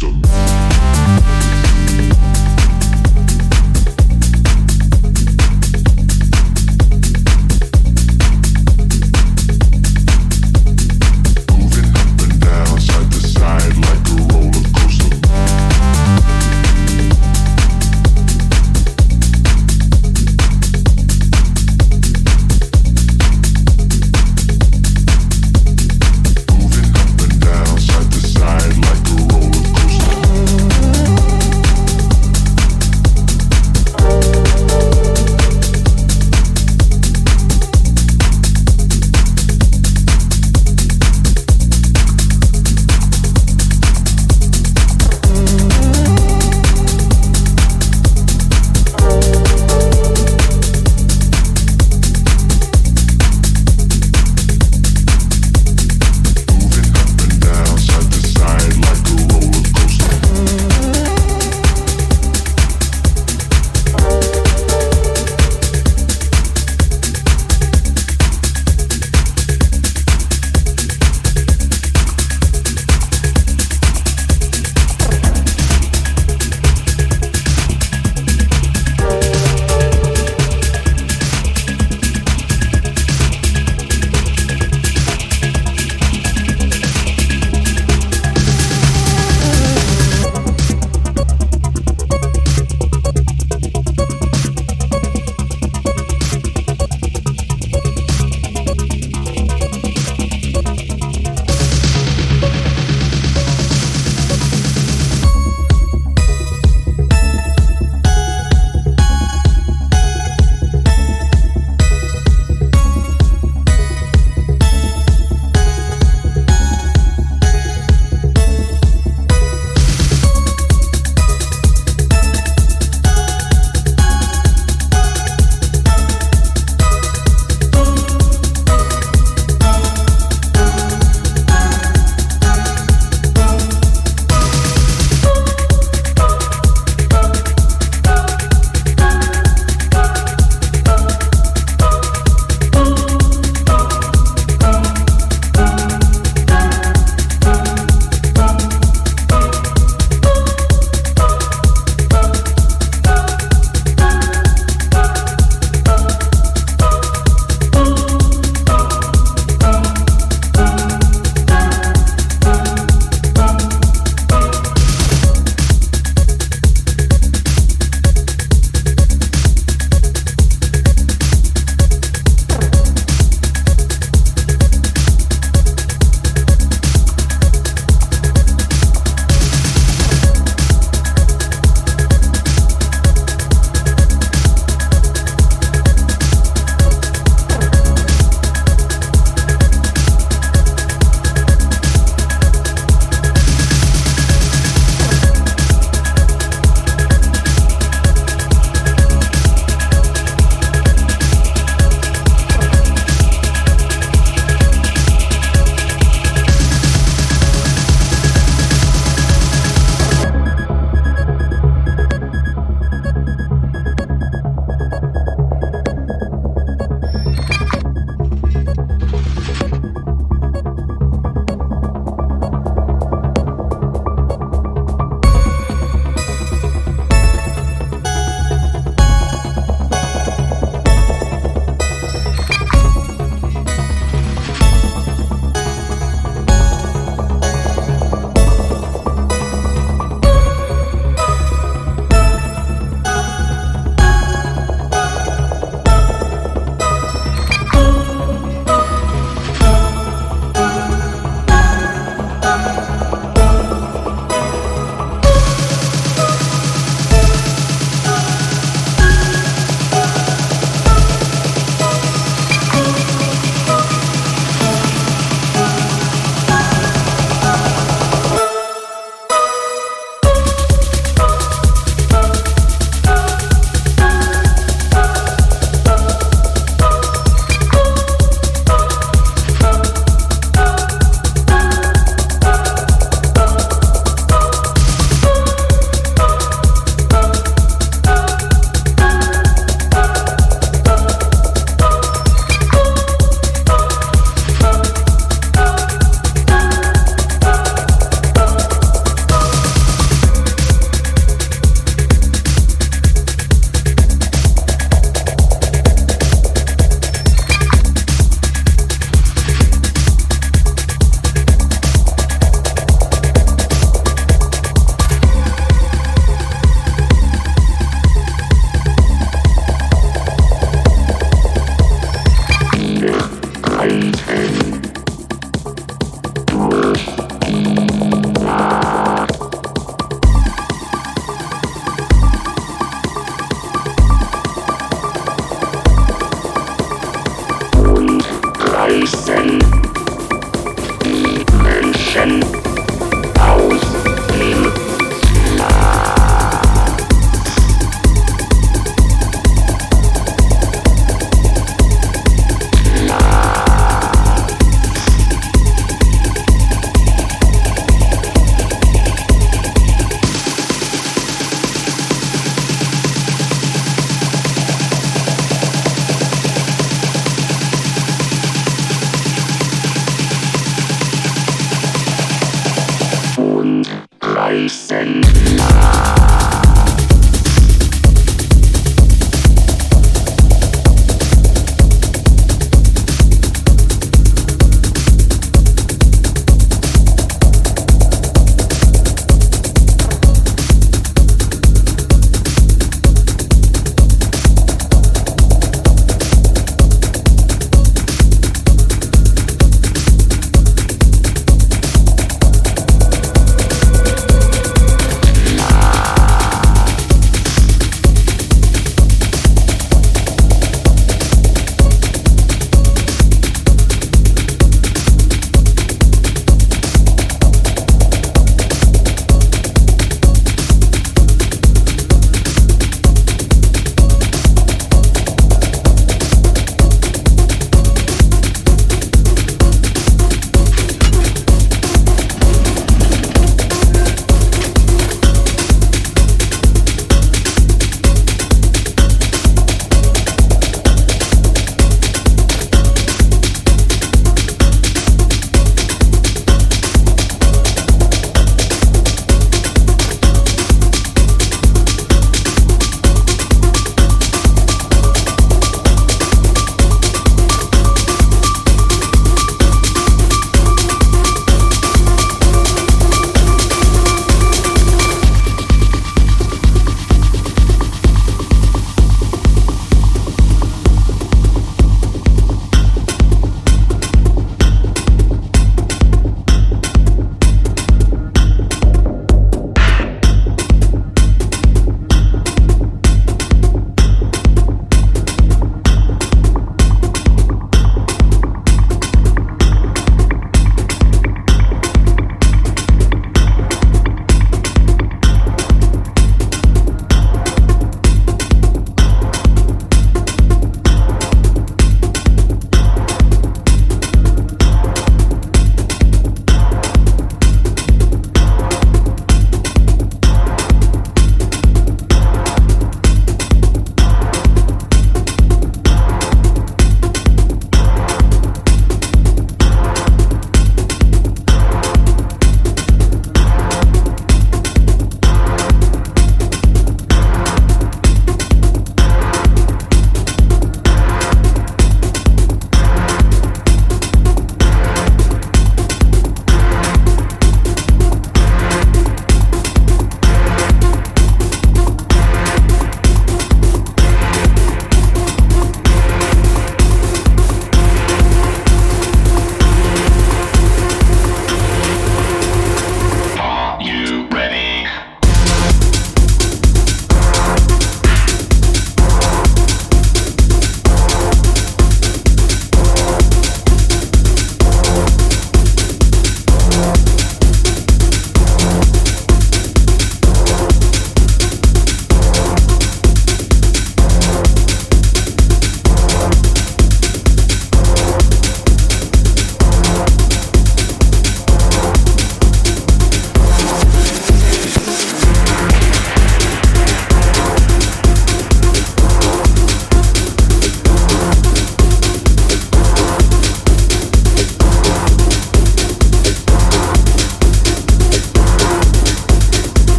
system.